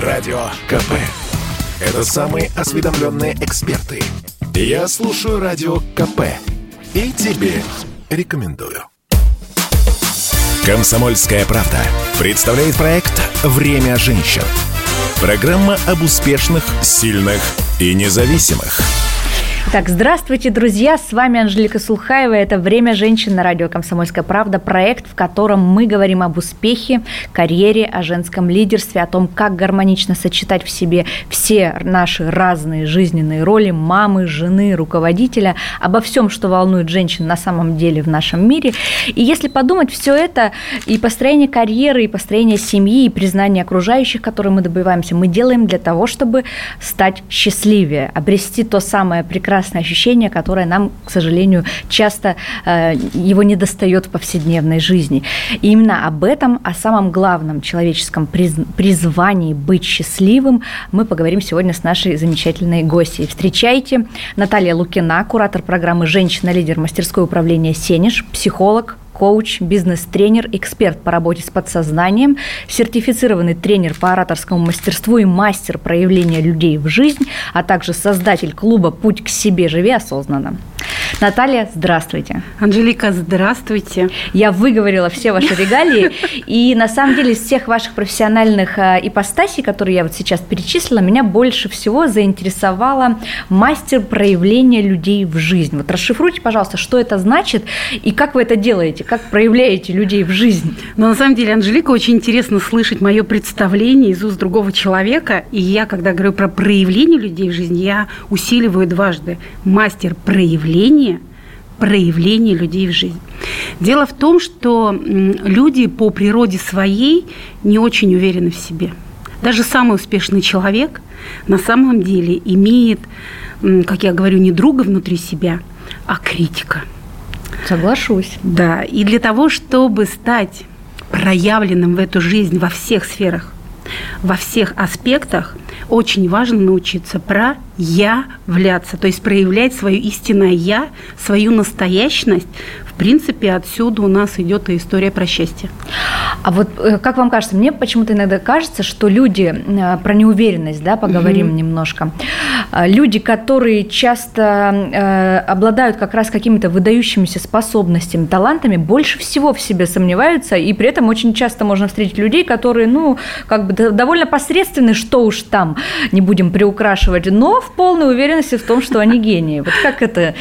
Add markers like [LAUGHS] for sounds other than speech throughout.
Радио КП. Это самые осведомленные эксперты. Я слушаю Радио КП. И тебе рекомендую. Комсомольская правда представляет проект «Время женщин». Программа об успешных, сильных и независимых – так, здравствуйте, друзья! С вами Анжелика Сулхаева. Это «Время женщин» на радио «Комсомольская правда». Проект, в котором мы говорим об успехе, карьере, о женском лидерстве, о том, как гармонично сочетать в себе все наши разные жизненные роли мамы, жены, руководителя, обо всем, что волнует женщин на самом деле в нашем мире. И если подумать, все это и построение карьеры, и построение семьи, и признание окружающих, которые мы добиваемся, мы делаем для того, чтобы стать счастливее, обрести то самое прекрасное прекрасное ощущение, которое нам, к сожалению, часто э, его не достает в повседневной жизни. И именно об этом, о самом главном человеческом призвании быть счастливым, мы поговорим сегодня с нашей замечательной гостьей. Встречайте Наталья Лукина, куратор программы «Женщина-лидер мастерской управления «Сенеж», психолог, коуч, бизнес-тренер, эксперт по работе с подсознанием, сертифицированный тренер по ораторскому мастерству и мастер проявления людей в жизнь, а также создатель клуба «Путь к себе. Живи осознанно». Наталья, здравствуйте. Анжелика, здравствуйте. Я выговорила все ваши регалии, [LAUGHS] и на самом деле из всех ваших профессиональных э, ипостасей, которые я вот сейчас перечислила, меня больше всего заинтересовала мастер проявления людей в жизнь. Вот расшифруйте, пожалуйста, что это значит и как вы это делаете, как проявляете людей в жизнь. Но на самом деле, Анжелика, очень интересно слышать мое представление из уст другого человека, и я, когда говорю про проявление людей в жизни, я усиливаю дважды. Мастер проявления проявление, проявление людей в жизнь. Дело в том, что люди по природе своей не очень уверены в себе. Даже самый успешный человек на самом деле имеет, как я говорю, не друга внутри себя, а критика. Соглашусь. Да, и для того, чтобы стать проявленным в эту жизнь во всех сферах, во всех аспектах, очень важно научиться проявляться, то есть проявлять свое истинное «я», свою настоящность принципе, отсюда у нас идет и история про счастье. А вот э, как вам кажется, мне почему-то иногда кажется, что люди, э, про неуверенность, да, поговорим угу. немножко, э, люди, которые часто э, обладают как раз какими-то выдающимися способностями, талантами, больше всего в себе сомневаются, и при этом очень часто можно встретить людей, которые, ну, как бы довольно посредственны, что уж там, не будем приукрашивать, но в полной уверенности в том, что они гении. Вот как это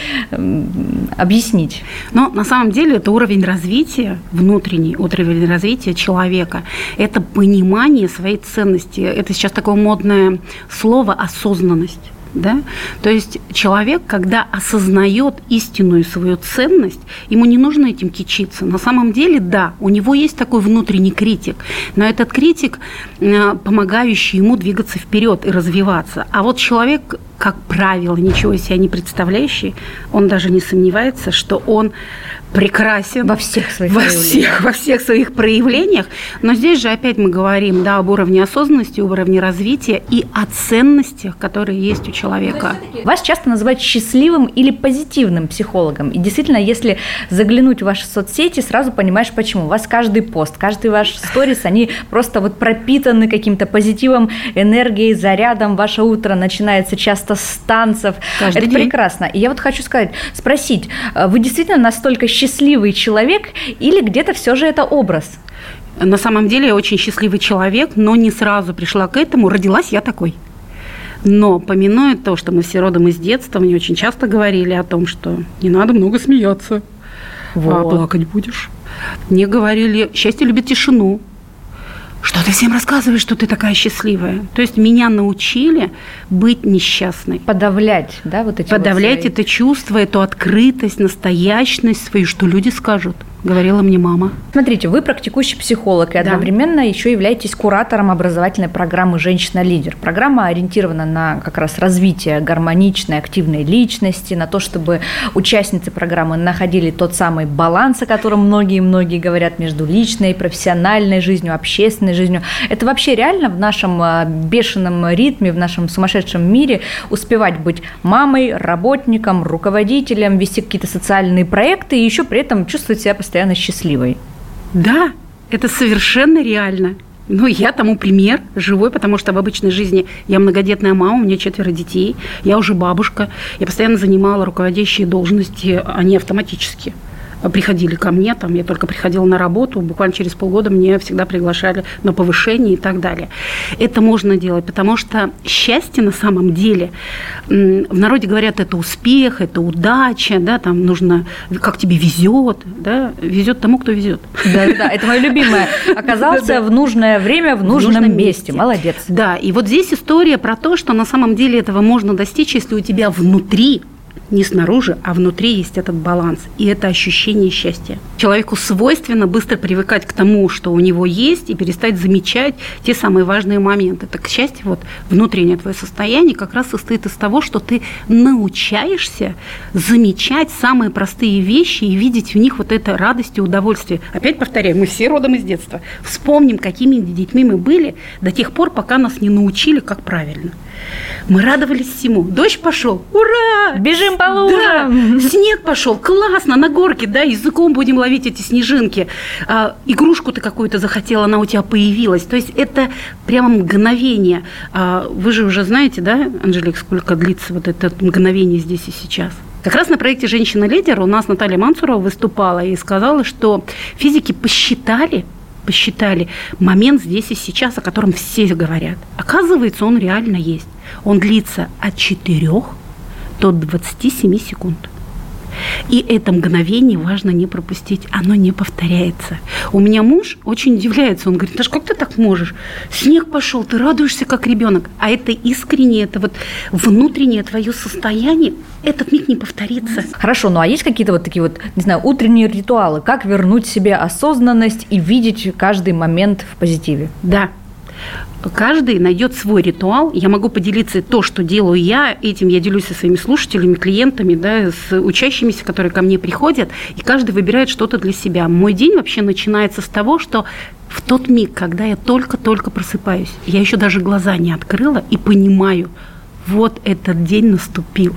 объяснить? Ну, на самом деле это уровень развития, внутренний уровень развития человека. Это понимание своей ценности. Это сейчас такое модное слово «осознанность». Да? То есть человек, когда осознает истинную свою ценность, ему не нужно этим кичиться. На самом деле, да, у него есть такой внутренний критик, но этот критик, э, помогающий ему двигаться вперед и развиваться. А вот человек, как правило, ничего из себя не представляющий, он даже не сомневается, что он прекрасен во всех своих во всех, во всех своих проявлениях. Но здесь же опять мы говорим да, об уровне осознанности, уровне развития и о ценностях, которые есть у человека. Вас часто называют счастливым или позитивным психологом. И действительно, если заглянуть в ваши соцсети, сразу понимаешь, почему. У вас каждый пост, каждый ваш сторис, они просто вот пропитаны каким-то позитивом, энергией, зарядом. Ваше утро начинается часто с танцев. Каждый Это день. прекрасно. И я вот хочу сказать, спросить, вы действительно настолько счастливы, счастливый человек или где-то все же это образ? На самом деле я очень счастливый человек, но не сразу пришла к этому. Родилась я такой. Но помянуя то, что мы все родом из детства, мне очень часто говорили о том, что не надо много смеяться, а вот. а плакать будешь. Мне говорили, счастье любит тишину. Что ты всем рассказываешь, что ты такая счастливая? То есть меня научили быть несчастной. Подавлять, да, вот эти Подавлять вот свои... это чувство, эту открытость, настоящность свою, что люди скажут – говорила мне мама. Смотрите, вы практикующий психолог и одновременно да. еще являетесь куратором образовательной программы «Женщина-лидер». Программа ориентирована на как раз развитие гармоничной, активной личности, на то, чтобы участницы программы находили тот самый баланс, о котором многие-многие говорят, между личной, профессиональной жизнью, общественной жизнью. Это вообще реально в нашем а, бешеном ритме, в нашем сумасшедшем мире успевать быть мамой, работником, руководителем, вести какие-то социальные проекты и еще при этом чувствовать себя постоянно постоянно счастливой. Да, это совершенно реально. Ну, я тому пример живой, потому что в обычной жизни я многодетная мама, у меня четверо детей, я уже бабушка, я постоянно занимала руководящие должности, они автоматически приходили ко мне, там я только приходила на работу, буквально через полгода мне всегда приглашали на повышение и так далее. Это можно делать, потому что счастье на самом деле, в народе говорят, это успех, это удача, да, там нужно, как тебе везет, да, везет тому, кто везет. Да, да, это мое любимое. [LAUGHS] Оказался в нужное время в нужном месте. Молодец. Да, и вот здесь история про то, что на самом деле этого можно достичь, если у тебя внутри не снаружи, а внутри есть этот баланс и это ощущение счастья. Человеку свойственно быстро привыкать к тому, что у него есть, и перестать замечать те самые важные моменты. Так счастье, вот внутреннее твое состояние как раз состоит из того, что ты научаешься замечать самые простые вещи и видеть в них вот это радость и удовольствие. Опять повторяю, мы все родом из детства. Вспомним, какими детьми мы были до тех пор, пока нас не научили, как правильно. Мы радовались всему. Дождь пошел, ура! Бежим лужам! Да. Снег пошел, классно, на горке, да, языком будем ловить эти снежинки. А, игрушку ты какую-то захотела, она у тебя появилась. То есть это прямо мгновение. А, вы же уже знаете, да, Анжелик, сколько длится вот это мгновение здесь и сейчас? Как раз на проекте «Женщина-лидер» у нас Наталья Мансурова выступала и сказала, что физики посчитали, посчитали момент здесь и сейчас, о котором все говорят. Оказывается, он реально есть. Он длится от 4 до 27 секунд. И это мгновение важно не пропустить, оно не повторяется. У меня муж очень удивляется, он говорит, Даш, как ты так можешь? Снег пошел, ты радуешься как ребенок. А это искреннее, это вот внутреннее твое состояние, этот миг не повторится. Хорошо, ну а есть какие-то вот такие вот, не знаю, утренние ритуалы, как вернуть себе осознанность и видеть каждый момент в позитиве? Да, каждый найдет свой ритуал. Я могу поделиться то, что делаю я. Этим я делюсь со своими слушателями, клиентами, да, с учащимися, которые ко мне приходят. И каждый выбирает что-то для себя. Мой день вообще начинается с того, что в тот миг, когда я только-только просыпаюсь, я еще даже глаза не открыла и понимаю, вот этот день наступил.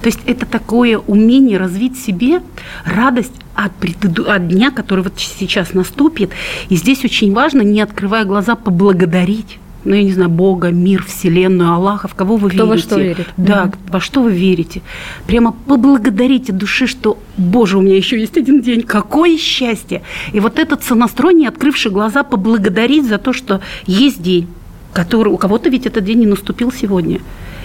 То есть это такое умение развить себе радость от, предыду... от дня, который вот сейчас наступит. И здесь очень важно, не открывая глаза, поблагодарить ну, я не знаю, Бога, мир, Вселенную, Аллаха, в кого вы Кто верите. во что верит. Да, угу. во что вы верите. Прямо поблагодарите души, что, Боже, у меня еще есть один день, какое счастье. И вот этот сонастрой, открывший глаза, поблагодарить за то, что есть день, который у кого-то ведь этот день не наступил сегодня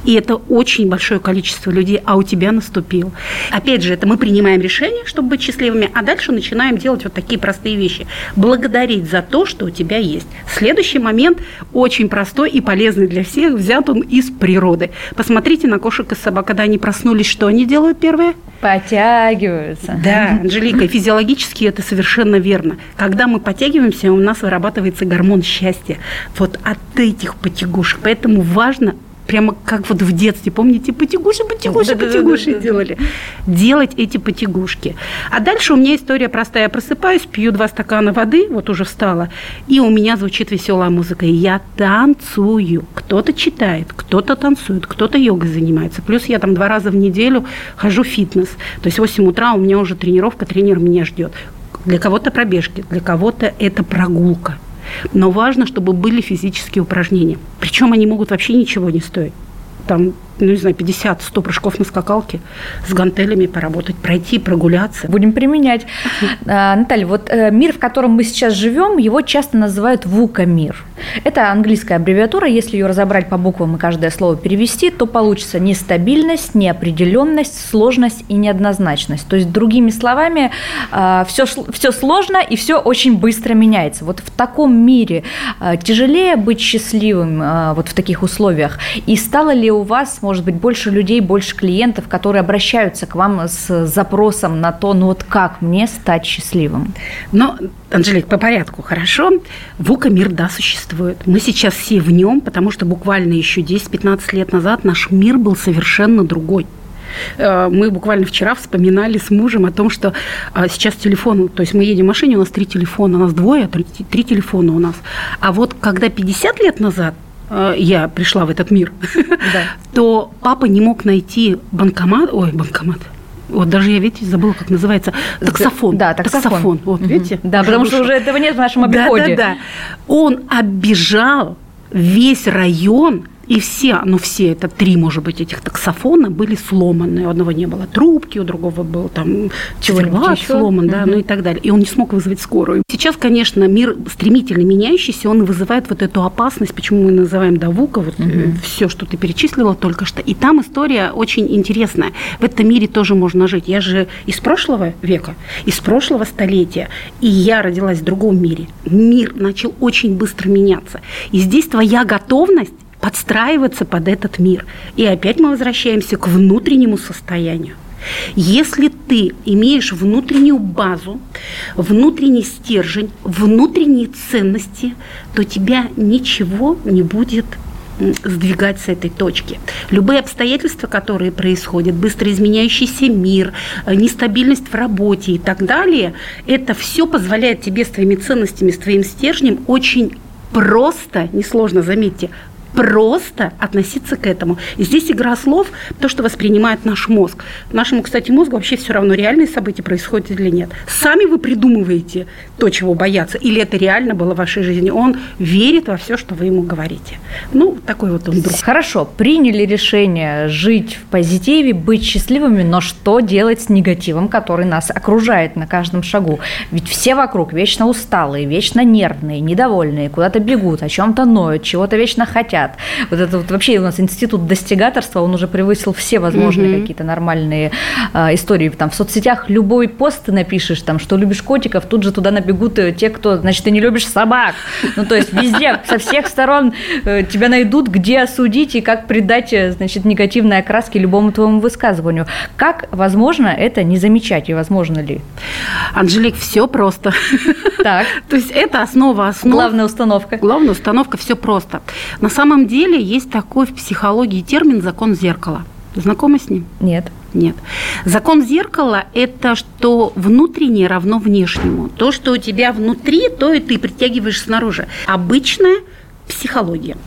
и это очень большое количество людей, а у тебя наступил. Опять же, это мы принимаем решение, чтобы быть счастливыми, а дальше начинаем делать вот такие простые вещи. Благодарить за то, что у тебя есть. Следующий момент очень простой и полезный для всех, взят он из природы. Посмотрите на кошек и собак, когда они проснулись, что они делают первое? Подтягиваются. Да, Анжелика, физиологически это совершенно верно. Когда мы подтягиваемся, у нас вырабатывается гормон счастья. Вот от этих потягушек. Поэтому важно прямо как вот в детстве, помните, потягуши, потягуши, потягуши делали. Делать эти потягушки. А дальше у меня история простая. Я просыпаюсь, пью два стакана воды, вот уже встала, и у меня звучит веселая музыка, и я танцую. Кто-то читает, кто-то танцует, кто-то йогой занимается. Плюс я там два раза в неделю хожу в фитнес. То есть в 8 утра у меня уже тренировка, тренер меня ждет. Для кого-то пробежки, для кого-то это прогулка. Но важно, чтобы были физические упражнения. Причем они могут вообще ничего не стоить. Там ну, не знаю, 50-100 прыжков на скакалке с гантелями поработать, пройти, прогуляться. Будем применять. А, Наталья, вот э, мир, в котором мы сейчас живем, его часто называют ВУКа-мир. Это английская аббревиатура, если ее разобрать по буквам и каждое слово перевести, то получится нестабильность, неопределенность, сложность и неоднозначность. То есть, другими словами, все, а, все сложно и все очень быстро меняется. Вот в таком мире а, тяжелее быть счастливым вот в таких условиях. И стало ли у вас, может может быть, больше людей, больше клиентов, которые обращаются к вам с запросом на то, ну вот как мне стать счастливым? Но, Анжелик, по порядку, хорошо. ВУКа мир, да, существует. Мы сейчас все в нем, потому что буквально еще 10-15 лет назад наш мир был совершенно другой э, мы буквально вчера вспоминали с мужем о том, что э, сейчас телефон, то есть мы едем в машине, у нас три телефона, у нас двое, а три, телефона у нас. А вот когда 50 лет назад я пришла в этот мир, да. [LAUGHS] то папа не мог найти банкомат, ой, банкомат, Вот даже я, видите, забыла, как называется. Таксофон. Да, таксофон. таксофон. Вот, видите? Да, потому что уже этого нет в нашем обиходе. Да, да, да. Он оббежал весь район и все, ну все, это три, может быть, этих таксофона были сломаны. У одного не было трубки, у другого был там чего-нибудь сломан, да, угу. ну и так далее. И он не смог вызвать скорую. Сейчас, конечно, мир стремительно меняющийся, он вызывает вот эту опасность, почему мы называем Давука, вот угу. все, что ты перечислила только что. И там история очень интересная. В этом мире тоже можно жить. Я же из прошлого века, из прошлого столетия, и я родилась в другом мире. Мир начал очень быстро меняться. И здесь твоя готовность подстраиваться под этот мир. И опять мы возвращаемся к внутреннему состоянию. Если ты имеешь внутреннюю базу, внутренний стержень, внутренние ценности, то тебя ничего не будет сдвигать с этой точки. Любые обстоятельства, которые происходят, быстро изменяющийся мир, э, нестабильность в работе и так далее, это все позволяет тебе с твоими ценностями, с твоим стержнем очень просто, несложно, заметьте, просто относиться к этому. И здесь игра слов, то, что воспринимает наш мозг. Нашему, кстати, мозгу вообще все равно, реальные события происходят или нет. Сами вы придумываете то, чего бояться, или это реально было в вашей жизни. Он верит во все, что вы ему говорите. Ну, такой вот он друг. Хорошо, приняли решение жить в позитиве, быть счастливыми, но что делать с негативом, который нас окружает на каждом шагу? Ведь все вокруг вечно усталые, вечно нервные, недовольные, куда-то бегут, о чем-то ноют, чего-то вечно хотят хотят. Вот это вот вообще у нас институт достигаторства, он уже превысил все возможные угу. какие-то нормальные э, истории. Там в соцсетях любой пост ты напишешь, там, что любишь котиков, тут же туда набегут э, те, кто, значит, ты не любишь собак. Ну, то есть везде, [LAUGHS] со всех сторон э, тебя найдут, где осудить и как придать, э, значит, негативной окраски любому твоему высказыванию. Как возможно это не замечать и возможно ли? Анжелик, все просто. Так. [LAUGHS] То есть это основа основ. Главная установка. Главная установка, все просто. На самом самом деле есть такой в психологии термин «закон зеркала». Знакомы с ним? Нет. Нет. Закон зеркала – это что внутреннее равно внешнему. То, что у тебя внутри, то и ты притягиваешь снаружи. Обычная психология.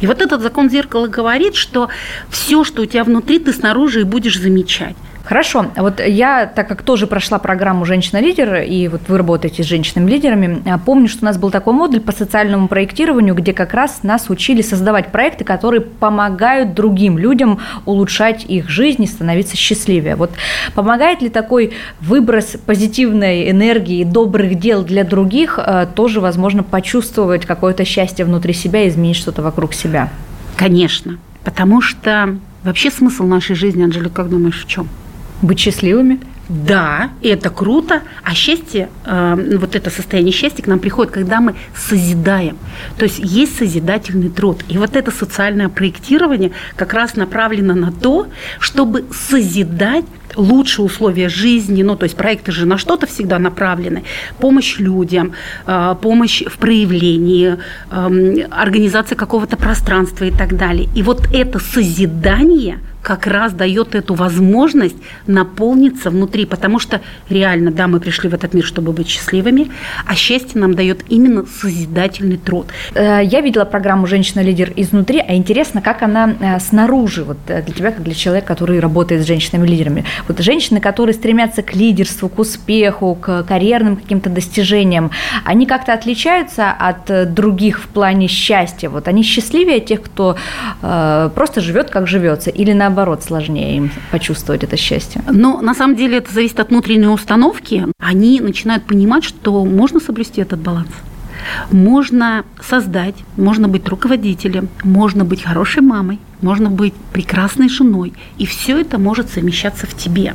И вот этот закон зеркала говорит, что все, что у тебя внутри, ты снаружи и будешь замечать. Хорошо. Вот я, так как тоже прошла программу «Женщина-лидер», и вот вы работаете с женщинами-лидерами, а, помню, что у нас был такой модуль по социальному проектированию, где как раз нас учили создавать проекты, которые помогают другим людям улучшать их жизнь и становиться счастливее. Вот помогает ли такой выброс позитивной энергии, добрых дел для других а, тоже, возможно, почувствовать какое-то счастье внутри себя и изменить что-то вокруг себя? Конечно. Потому что вообще смысл нашей жизни, Анжелика, как думаешь, в чем? Быть счастливыми? Да, это круто. А счастье, э, вот это состояние счастья к нам приходит, когда мы созидаем. То есть есть созидательный труд. И вот это социальное проектирование как раз направлено на то, чтобы созидать лучшие условия жизни, ну, то есть проекты же на что-то всегда направлены, помощь людям, э, помощь в проявлении, э, организация какого-то пространства и так далее. И вот это созидание – как раз дает эту возможность наполниться внутри, потому что реально, да, мы пришли в этот мир, чтобы быть счастливыми, а счастье нам дает именно созидательный труд. Э, я видела программу «Женщина-лидер изнутри», а интересно, как она э, снаружи, вот э, для тебя, как для человека, который работает с женщинами-лидерами. Вот женщины, которые стремятся к лидерству, к успеху, к карьерным каким-то достижениям, они как-то отличаются от других в плане счастья? Вот они счастливее тех, кто просто живет, как живется, или наоборот, наоборот, сложнее им почувствовать это счастье? Но на самом деле это зависит от внутренней установки. Они начинают понимать, что можно соблюсти этот баланс. Можно создать, можно быть руководителем, можно быть хорошей мамой, можно быть прекрасной женой. И все это может совмещаться в тебе.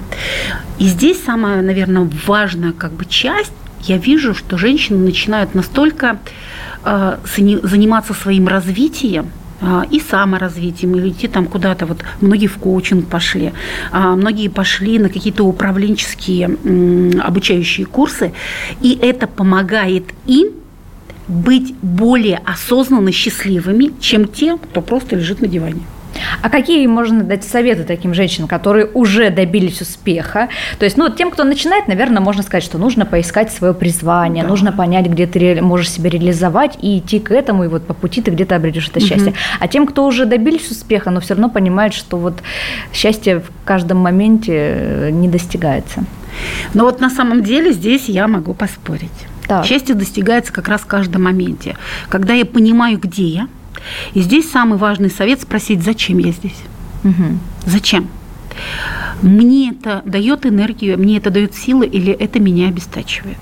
И здесь самая, наверное, важная как бы часть, я вижу, что женщины начинают настолько э, заниматься своим развитием, и саморазвитием, или идти там куда-то, вот многие в коучинг пошли, а, многие пошли на какие-то управленческие обучающие курсы, и это помогает им быть более осознанно счастливыми, чем те, кто просто лежит на диване. А какие можно дать советы таким женщинам, которые уже добились успеха? То есть, ну, тем, кто начинает, наверное, можно сказать, что нужно поискать свое призвание, да. нужно понять, где ты можешь себя реализовать и идти к этому, и вот по пути ты где-то обретешь это угу. счастье. А тем, кто уже добились успеха, но все равно понимают, что вот счастье в каждом моменте э, не достигается. Но вот на самом деле здесь я могу поспорить. Так. Счастье достигается как раз в каждом моменте. Когда я понимаю, где я, и здесь самый важный совет спросить, зачем я здесь? Угу. Зачем? Мне это дает энергию, мне это дает силы или это меня обестачивает?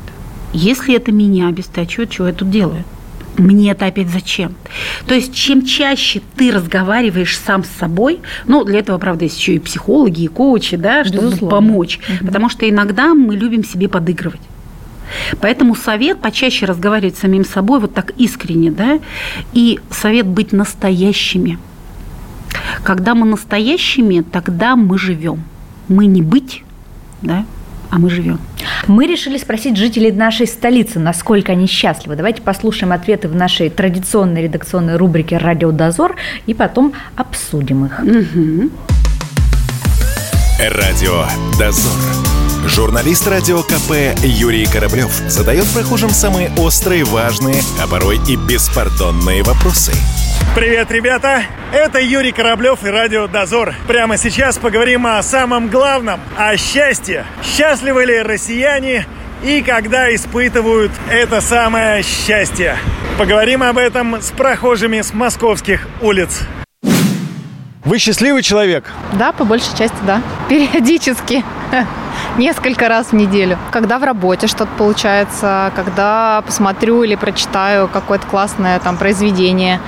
Если это меня обестачивает, что я тут делаю? мне это опять зачем? То есть, чем чаще ты разговариваешь сам с собой, ну, для этого, правда, есть еще и психологи, и коучи, да, чтобы Безусловно. помочь. Угу. Потому что иногда мы любим себе подыгрывать. Поэтому совет почаще разговаривать с самим собой вот так искренне, да, и совет быть настоящими. Когда мы настоящими, тогда мы живем. Мы не быть, да, а мы живем. Мы решили спросить жителей нашей столицы, насколько они счастливы. Давайте послушаем ответы в нашей традиционной редакционной рубрике «Радио Дозор» и потом обсудим их. Угу. Радио Дозор. Журналист радио КП Юрий Кораблев задает прохожим самые острые, важные, а порой и беспардонные вопросы. Привет, ребята! Это Юрий Кораблев и Радио Дозор. Прямо сейчас поговорим о самом главном, о счастье. Счастливы ли россияне и когда испытывают это самое счастье? Поговорим об этом с прохожими с московских улиц. Вы счастливый человек? Да, по большей части, да. Периодически. [LAUGHS] Несколько раз в неделю. Когда в работе что-то получается, когда посмотрю или прочитаю какое-то классное там произведение,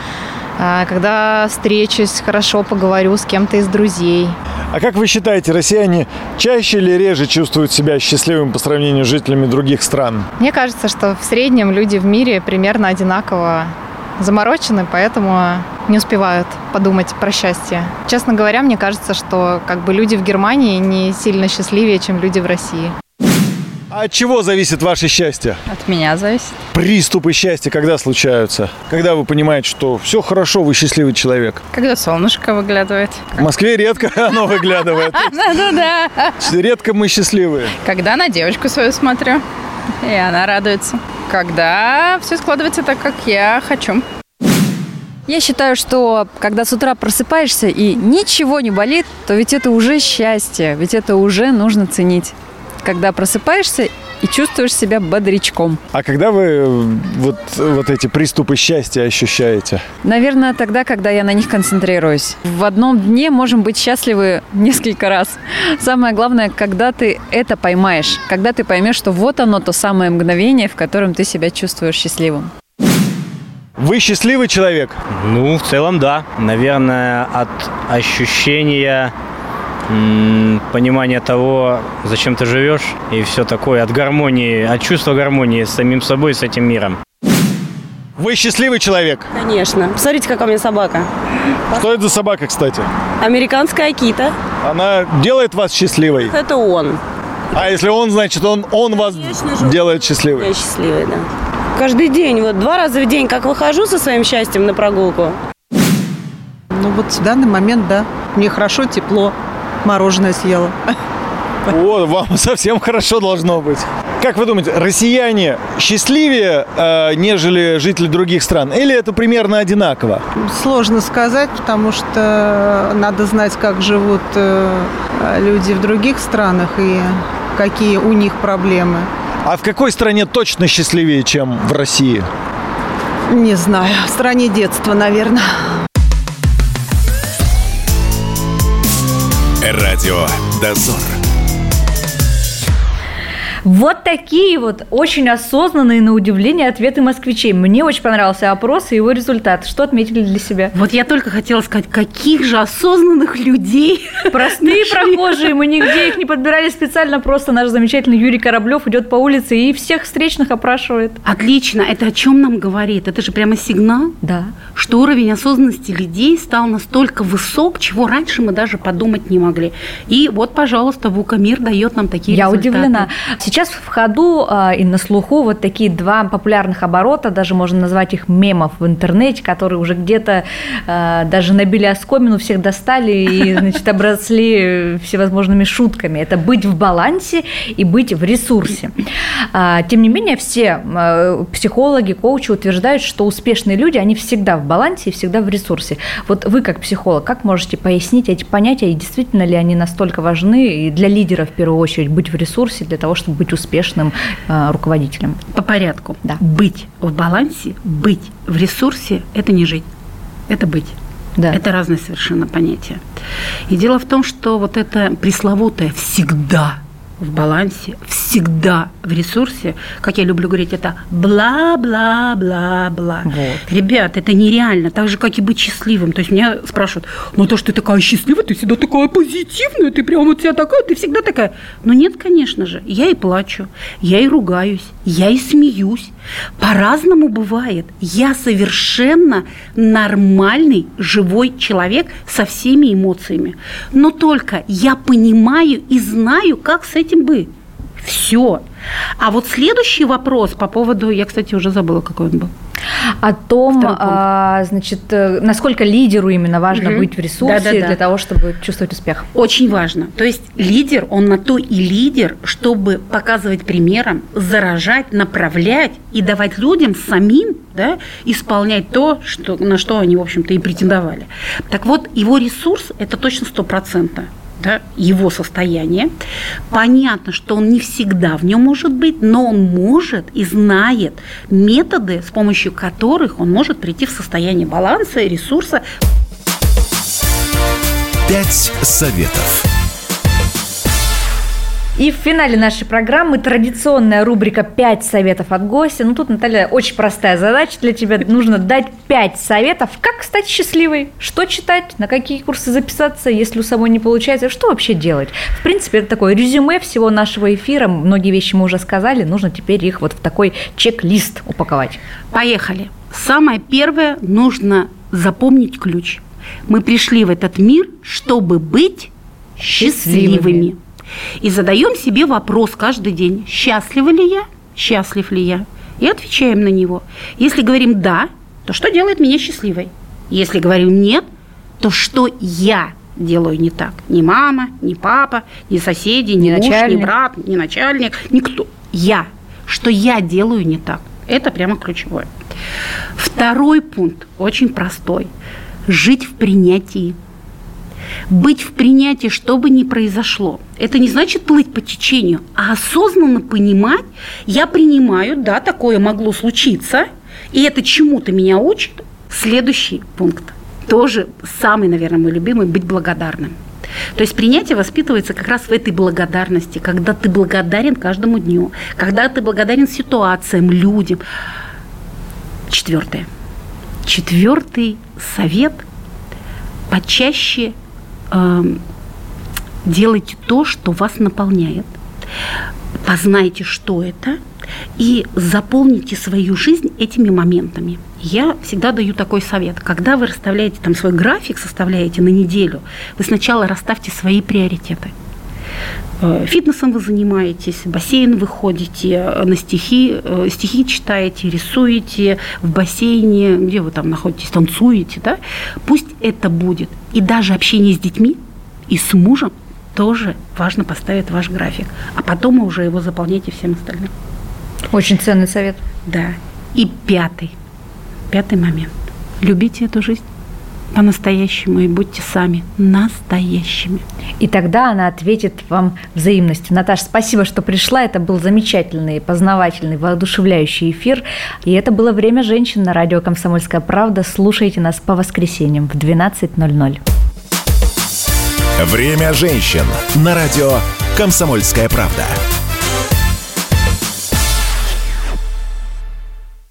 а, когда встречусь, хорошо поговорю с кем-то из друзей. А как вы считаете, россияне чаще или реже чувствуют себя счастливым по сравнению с жителями других стран? Мне кажется, что в среднем люди в мире примерно одинаково заморочены, поэтому не успевают подумать про счастье. Честно говоря, мне кажется, что как бы люди в Германии не сильно счастливее, чем люди в России. А от чего зависит ваше счастье? От меня зависит. Приступы счастья когда случаются? Когда вы понимаете, что все хорошо, вы счастливый человек? Когда солнышко выглядывает. В Москве редко [LAUGHS] оно выглядывает. [LAUGHS] Да-да-да. Редко мы счастливые. Когда на девочку свою смотрю, [LAUGHS] и она радуется. Когда все складывается так, как я хочу. Я считаю, что когда с утра просыпаешься и ничего не болит, то ведь это уже счастье, ведь это уже нужно ценить. Когда просыпаешься и чувствуешь себя бодрячком. А когда вы вот, вот эти приступы счастья ощущаете? Наверное, тогда, когда я на них концентрируюсь. В одном дне можем быть счастливы несколько раз. Самое главное, когда ты это поймаешь, когда ты поймешь, что вот оно то самое мгновение, в котором ты себя чувствуешь счастливым. Вы счастливый человек? Ну, в целом, да. Наверное, от ощущения понимания того, зачем ты живешь, и все такое, от гармонии, от чувства гармонии с самим собой, с этим миром. Вы счастливый человек? Конечно. Посмотрите, какая у меня собака. Что это за собака, кстати? Американская Акита. Она делает вас счастливой? Это он. А если он, значит, он, он вас делает счастливой? Я счастливый, да. Каждый день, вот два раза в день, как выхожу со своим счастьем на прогулку. Ну вот в данный момент, да. Мне хорошо, тепло мороженое съела. О, вам [LAUGHS] совсем хорошо должно быть. Как вы думаете, россияне счастливее, э, нежели жители других стран? Или это примерно одинаково? Сложно сказать, потому что надо знать, как живут э, люди в других странах и какие у них проблемы. А в какой стране точно счастливее, чем в России? Не знаю. В стране детства, наверное. Радио «Дозор». Вот такие вот очень осознанные, на удивление, ответы москвичей. Мне очень понравился опрос и его результат. Что отметили для себя? Вот я только хотела сказать, каких же осознанных людей. [LAUGHS] Простые прохожие, мы нигде их не подбирали специально, просто наш замечательный Юрий Кораблев идет по улице и всех встречных опрашивает. Отлично, это о чем нам говорит? Это же прямо сигнал, да. что уровень осознанности людей стал настолько высок, чего раньше мы даже подумать не могли. И вот, пожалуйста, ВУКа МИР дает нам такие Я результаты. удивлена. Сейчас в ходу э, и на слуху вот такие два популярных оборота, даже можно назвать их мемов в интернете, которые уже где-то э, даже набили оскомину, всех достали и, [LAUGHS] значит, обросли всевозможными шутками. Это быть в балансе и быть в ресурсе. А, тем не менее, все э, психологи, коучи утверждают, что успешные люди, они всегда в балансе и всегда в ресурсе. Вот вы как психолог, как можете пояснить эти понятия и действительно ли они настолько важны и для лидера в первую очередь быть в ресурсе для того, чтобы быть успешным э, руководителем? По порядку. Да. Быть в балансе, быть в ресурсе – это не жить, это быть. Да. Это разные совершенно понятия. И дело в том, что вот это пресловутое «всегда» в балансе, всегда в ресурсе, как я люблю говорить, это бла-бла-бла-бла. Вот. Ребят, это нереально, так же, как и быть счастливым. То есть меня спрашивают, ну то, что ты такая счастливая, ты всегда такая позитивная, ты прям вот вся такая, ты всегда такая. Ну нет, конечно же, я и плачу, я и ругаюсь, я и смеюсь. По-разному бывает. Я совершенно нормальный, живой человек со всеми эмоциями. Но только я понимаю и знаю, как с этим быть. Все. А вот следующий вопрос по поводу, я, кстати, уже забыла, какой он был. О том, а, значит, э, насколько лидеру именно важно Мгм. быть в ресурсе Да-да-да. для того, чтобы чувствовать успех. Очень важно. То есть лидер, он на то и лидер, чтобы показывать примером, заражать, направлять и давать людям самим да, исполнять то, что, на что они, в общем-то, и претендовали. Так вот, его ресурс – это точно стопроцентно да, его состояние. Понятно, что он не всегда в нем может быть, но он может и знает методы, с помощью которых он может прийти в состояние баланса и ресурса Пять советов. И в финале нашей программы традиционная рубрика «Пять советов от гостя». Ну, тут, Наталья, очень простая задача для тебя. Нужно дать пять советов, как стать счастливой, что читать, на какие курсы записаться, если у самой не получается, что вообще делать. В принципе, это такое резюме всего нашего эфира. Многие вещи мы уже сказали, нужно теперь их вот в такой чек-лист упаковать. Поехали. Самое первое, нужно запомнить ключ. Мы пришли в этот мир, чтобы быть счастливыми. Счастливыми. И задаем себе вопрос каждый день, счастлива ли я, счастлив ли я, и отвечаем на него. Если говорим «да», то что делает меня счастливой? Если говорим «нет», то что я делаю не так? Ни мама, ни папа, ни соседи, ни, Ни муж, начальник. ни брат, ни начальник, никто. Я. Что я делаю не так? Это прямо ключевое. Второй пункт очень простой. Жить в принятии. Быть в принятии, что бы ни произошло. Это не значит плыть по течению, а осознанно понимать, я принимаю, да, такое могло случиться, и это чему-то меня учит. Следующий пункт, тоже самый, наверное, мой любимый, быть благодарным. То есть принятие воспитывается как раз в этой благодарности, когда ты благодарен каждому дню, когда ты благодарен ситуациям, людям. Четвертое. Четвертый совет – почаще делайте то, что вас наполняет. Познайте, что это, и заполните свою жизнь этими моментами. Я всегда даю такой совет. Когда вы расставляете там свой график, составляете на неделю, вы сначала расставьте свои приоритеты. Э, Фитнесом вы занимаетесь, в бассейн вы ходите, э, на стихи, э, стихи читаете, рисуете, в бассейне, где вы там находитесь, танцуете, да? Пусть это будет. И даже общение с детьми и с мужем тоже важно поставить ваш график. А потом уже его заполняйте всем остальным. Очень ценный совет. Да. И пятый, пятый момент. Любите эту жизнь по-настоящему и будьте сами настоящими. И тогда она ответит вам взаимностью. Наташа, спасибо, что пришла. Это был замечательный, познавательный, воодушевляющий эфир. И это было «Время женщин» на радио «Комсомольская правда». Слушайте нас по воскресеньям в 12.00. Время женщин на радио «Комсомольская правда».